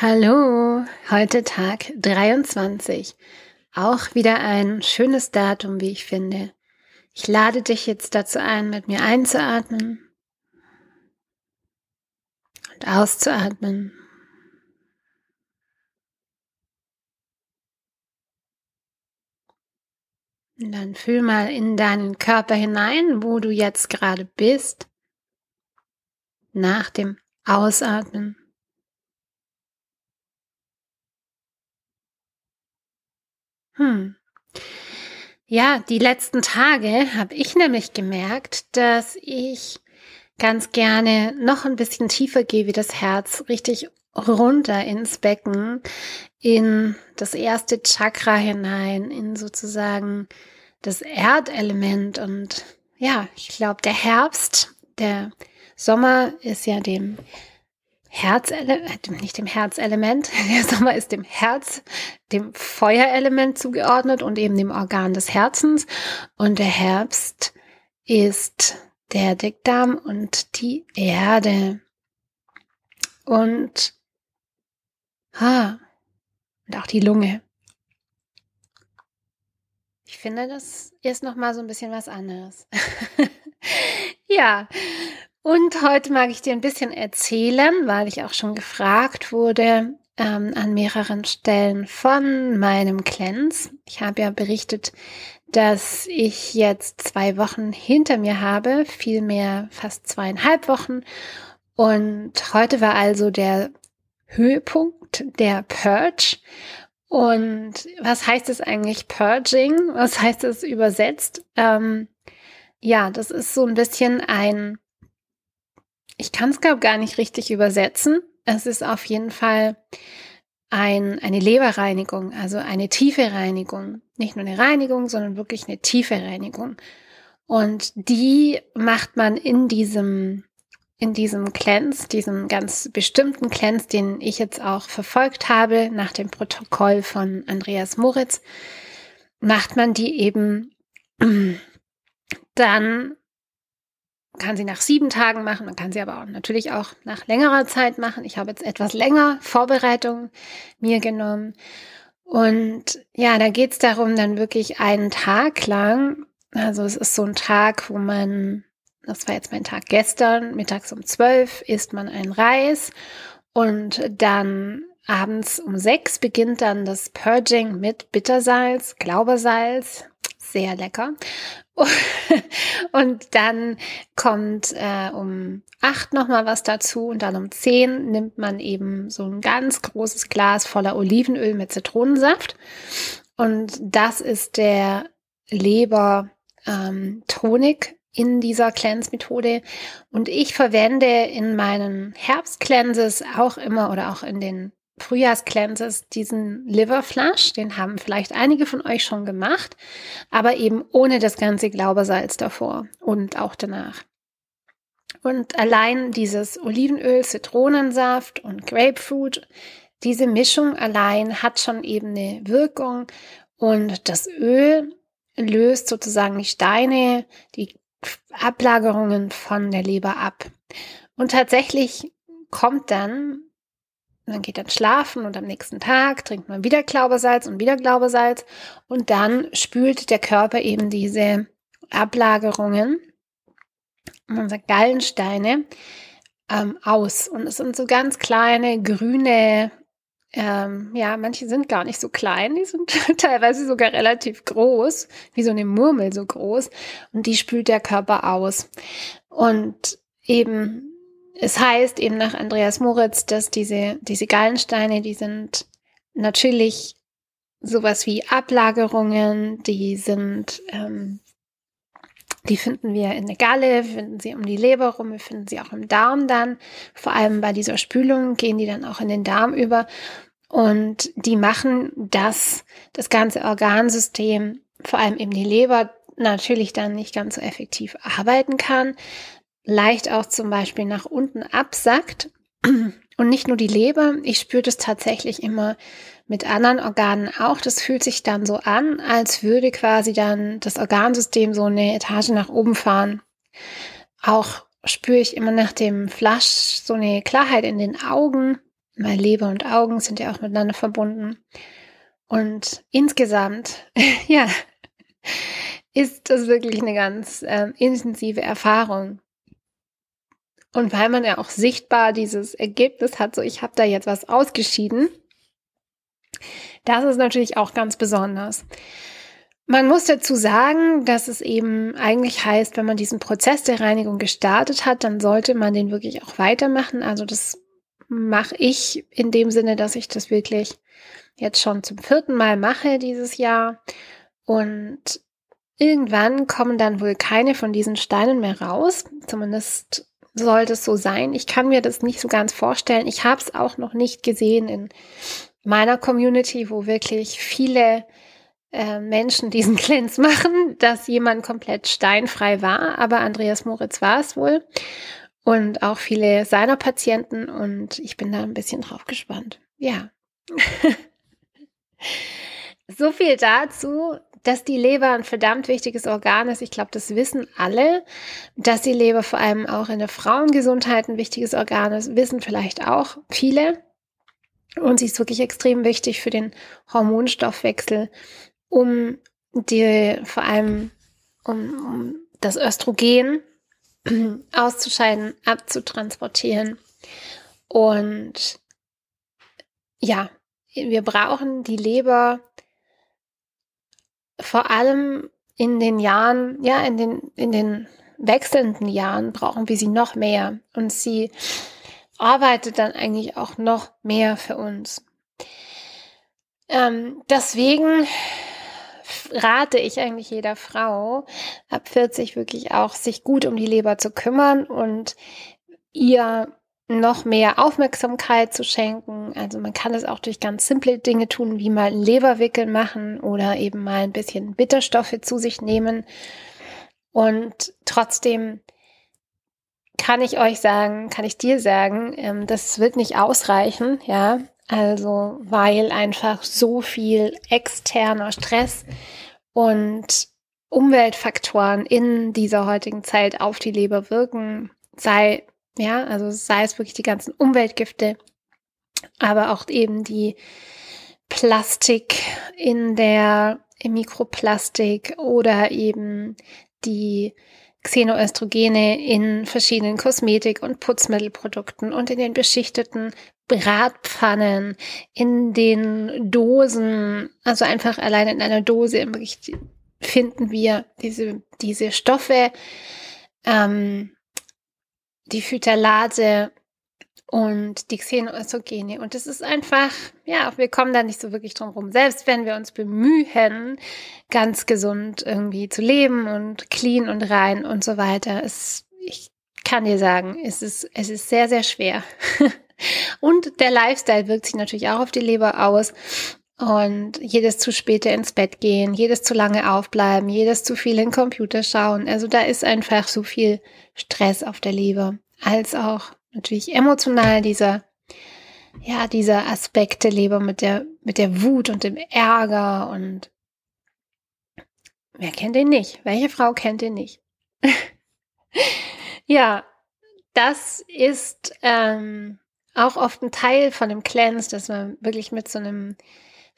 Hallo, heute Tag 23. Auch wieder ein schönes Datum, wie ich finde. Ich lade dich jetzt dazu ein, mit mir einzuatmen und auszuatmen. Und dann fühl mal in deinen Körper hinein, wo du jetzt gerade bist, nach dem Ausatmen. Hm. Ja, die letzten Tage habe ich nämlich gemerkt, dass ich ganz gerne noch ein bisschen tiefer gehe, wie das Herz richtig runter ins Becken, in das erste Chakra hinein, in sozusagen das Erdelement. Und ja, ich glaube, der Herbst, der Sommer ist ja dem Herzelement, nicht dem Herzelement, der Sommer ist dem Herz, dem Feuerelement zugeordnet und eben dem Organ des Herzens. Und der Herbst ist der Dickdarm und die Erde. Und, ah, und auch die Lunge. Ich finde, das ist nochmal so ein bisschen was anderes. ja, und heute mag ich dir ein bisschen erzählen, weil ich auch schon gefragt wurde ähm, an mehreren Stellen von meinem Cleanse. Ich habe ja berichtet, dass ich jetzt zwei Wochen hinter mir habe, vielmehr fast zweieinhalb Wochen. Und heute war also der Höhepunkt der Purge. Und was heißt es eigentlich Purging? Was heißt es übersetzt? Ähm, ja, das ist so ein bisschen ein ich kann es, gar nicht richtig übersetzen. Es ist auf jeden Fall ein, eine Leberreinigung, also eine tiefe Reinigung. Nicht nur eine Reinigung, sondern wirklich eine tiefe Reinigung. Und die macht man in diesem, in diesem Cleanse, diesem ganz bestimmten Cleanse, den ich jetzt auch verfolgt habe nach dem Protokoll von Andreas Moritz, macht man die eben dann kann sie nach sieben Tagen machen, man kann sie aber auch natürlich auch nach längerer Zeit machen. Ich habe jetzt etwas länger Vorbereitung mir genommen. Und ja, da geht es darum, dann wirklich einen Tag lang, also es ist so ein Tag, wo man, das war jetzt mein Tag gestern, mittags um zwölf isst man einen Reis und dann abends um sechs beginnt dann das Purging mit Bittersalz, Glaubersalz, sehr lecker. Und dann kommt äh, um acht nochmal was dazu und dann um zehn nimmt man eben so ein ganz großes Glas voller Olivenöl mit Zitronensaft. Und das ist der Leber ähm, Tonik in dieser Cleanse-Methode. Und ich verwende in meinen Herbst-Cleanses auch immer oder auch in den Frühjahrscleanses diesen Liver Flush, den haben vielleicht einige von euch schon gemacht, aber eben ohne das ganze Glaubersalz davor und auch danach. Und allein dieses Olivenöl, Zitronensaft und Grapefruit, diese Mischung allein hat schon eben eine Wirkung und das Öl löst sozusagen die Steine, die Ablagerungen von der Leber ab. Und tatsächlich kommt dann man geht dann schlafen und am nächsten Tag trinkt man wieder Glaubersalz und wieder Glaubersalz und dann spült der Körper eben diese Ablagerungen, unsere Gallensteine, ähm, aus. Und es sind so ganz kleine grüne, ähm, ja, manche sind gar nicht so klein, die sind teilweise sogar relativ groß, wie so eine Murmel so groß. Und die spült der Körper aus. Und eben es heißt eben nach Andreas Moritz, dass diese, diese Gallensteine, die sind natürlich sowas wie Ablagerungen, die sind, ähm, die finden wir in der Galle, finden sie um die Leber rum, wir finden sie auch im Darm dann. Vor allem bei dieser Spülung gehen die dann auch in den Darm über. Und die machen, dass das ganze Organsystem, vor allem eben die Leber, natürlich dann nicht ganz so effektiv arbeiten kann leicht auch zum Beispiel nach unten absackt. Und nicht nur die Leber, ich spüre das tatsächlich immer mit anderen Organen auch. Das fühlt sich dann so an, als würde quasi dann das Organsystem so eine Etage nach oben fahren. Auch spüre ich immer nach dem Flasch so eine Klarheit in den Augen, meine Leber und Augen sind ja auch miteinander verbunden. Und insgesamt, ja, ist das wirklich eine ganz äh, intensive Erfahrung. Und weil man ja auch sichtbar dieses Ergebnis hat, so ich habe da jetzt was ausgeschieden, das ist natürlich auch ganz besonders. Man muss dazu sagen, dass es eben eigentlich heißt, wenn man diesen Prozess der Reinigung gestartet hat, dann sollte man den wirklich auch weitermachen. Also das mache ich in dem Sinne, dass ich das wirklich jetzt schon zum vierten Mal mache dieses Jahr. Und irgendwann kommen dann wohl keine von diesen Steinen mehr raus. Zumindest sollte es so sein. Ich kann mir das nicht so ganz vorstellen. Ich habe es auch noch nicht gesehen in meiner Community, wo wirklich viele äh, Menschen diesen Cleanse machen, dass jemand komplett steinfrei war. Aber Andreas Moritz war es wohl. Und auch viele seiner Patienten. Und ich bin da ein bisschen drauf gespannt. Ja. so viel dazu dass die Leber ein verdammt wichtiges Organ ist. Ich glaube, das wissen alle. Dass die Leber vor allem auch in der Frauengesundheit ein wichtiges Organ ist, wissen vielleicht auch viele. Und sie ist wirklich extrem wichtig für den Hormonstoffwechsel, um die, vor allem um, um das Östrogen auszuscheiden, abzutransportieren. Und ja, wir brauchen die Leber vor allem in den Jahren, ja, in den, in den wechselnden Jahren brauchen wir sie noch mehr. Und sie arbeitet dann eigentlich auch noch mehr für uns. Ähm, deswegen rate ich eigentlich jeder Frau ab 40 wirklich auch, sich gut um die Leber zu kümmern und ihr noch mehr Aufmerksamkeit zu schenken. Also man kann es auch durch ganz simple Dinge tun, wie mal Leberwickel machen oder eben mal ein bisschen Bitterstoffe zu sich nehmen. Und trotzdem kann ich euch sagen, kann ich dir sagen, ähm, das wird nicht ausreichen, ja. Also, weil einfach so viel externer Stress und Umweltfaktoren in dieser heutigen Zeit auf die Leber wirken, sei ja, also sei es wirklich die ganzen Umweltgifte, aber auch eben die Plastik in der im Mikroplastik oder eben die Xenoöstrogene in verschiedenen Kosmetik- und Putzmittelprodukten und in den beschichteten Bratpfannen, in den Dosen, also einfach allein in einer Dose im Bericht finden wir diese, diese Stoffe, ähm, die Phytalase und die Xenoöstrogene. Und es ist einfach, ja, wir kommen da nicht so wirklich drum rum. Selbst wenn wir uns bemühen, ganz gesund irgendwie zu leben und clean und rein und so weiter, es, ich kann dir sagen, es ist, es ist sehr, sehr schwer. und der Lifestyle wirkt sich natürlich auch auf die Leber aus. Und jedes zu späte ins Bett gehen, jedes zu lange aufbleiben, jedes zu viel in den Computer schauen. Also da ist einfach so viel Stress auf der Leber, als auch natürlich emotional dieser, ja, dieser Aspekt der Leber mit der, mit der Wut und dem Ärger und wer kennt den nicht? Welche Frau kennt den nicht? ja, das ist ähm, auch oft ein Teil von dem Cleanse, dass man wirklich mit so einem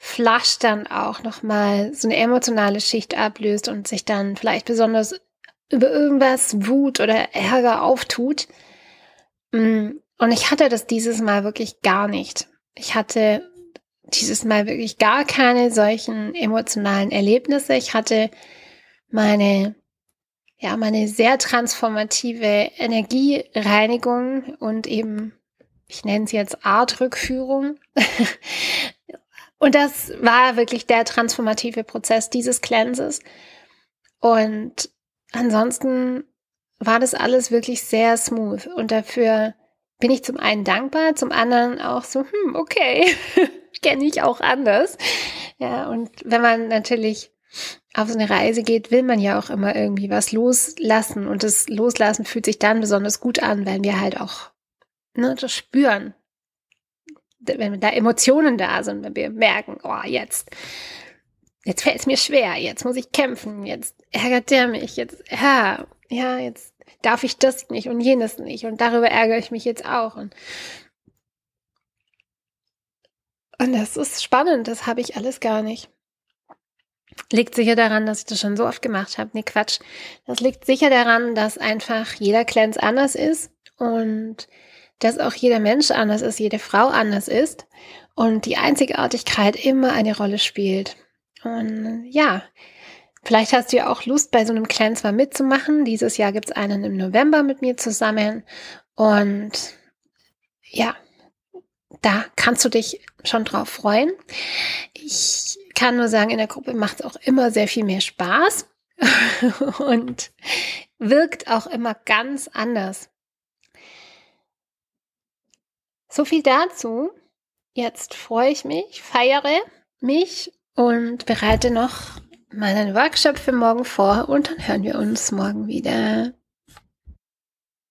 Flush dann auch nochmal so eine emotionale Schicht ablöst und sich dann vielleicht besonders über irgendwas Wut oder Ärger auftut. Mm, und ich hatte das dieses Mal wirklich gar nicht. Ich hatte dieses Mal wirklich gar keine solchen emotionalen Erlebnisse. Ich hatte meine, ja, meine sehr transformative Energiereinigung und eben, ich nenne es jetzt Artrückführung. Und das war wirklich der transformative Prozess dieses Cleanses. Und ansonsten war das alles wirklich sehr smooth. Und dafür bin ich zum einen dankbar, zum anderen auch so, hm, okay, kenne ich auch anders. Ja, und wenn man natürlich auf so eine Reise geht, will man ja auch immer irgendwie was loslassen. Und das Loslassen fühlt sich dann besonders gut an, wenn wir halt auch ne, das spüren, wenn da Emotionen da sind, wenn wir merken, oh, jetzt, jetzt fällt es mir schwer, jetzt muss ich kämpfen, jetzt ärgert der mich, jetzt, ja, ja, jetzt darf ich das nicht und jenes nicht und darüber ärgere ich mich jetzt auch und Und das ist spannend, das habe ich alles gar nicht. Liegt sicher daran, dass ich das schon so oft gemacht habe. Nee, Quatsch. Das liegt sicher daran, dass einfach jeder Cleanse anders ist und dass auch jeder Mensch anders ist, jede Frau anders ist und die Einzigartigkeit immer eine Rolle spielt. Und ja, vielleicht hast du ja auch Lust, bei so einem Cleanse mal mitzumachen. Dieses Jahr gibt es einen im November mit mir zusammen. Und ja, da kannst du dich schon drauf freuen. Ich kann nur sagen, in der Gruppe macht es auch immer sehr viel mehr Spaß und wirkt auch immer ganz anders. So viel dazu. Jetzt freue ich mich, feiere mich und bereite noch meinen Workshop für morgen vor und dann hören wir uns morgen wieder.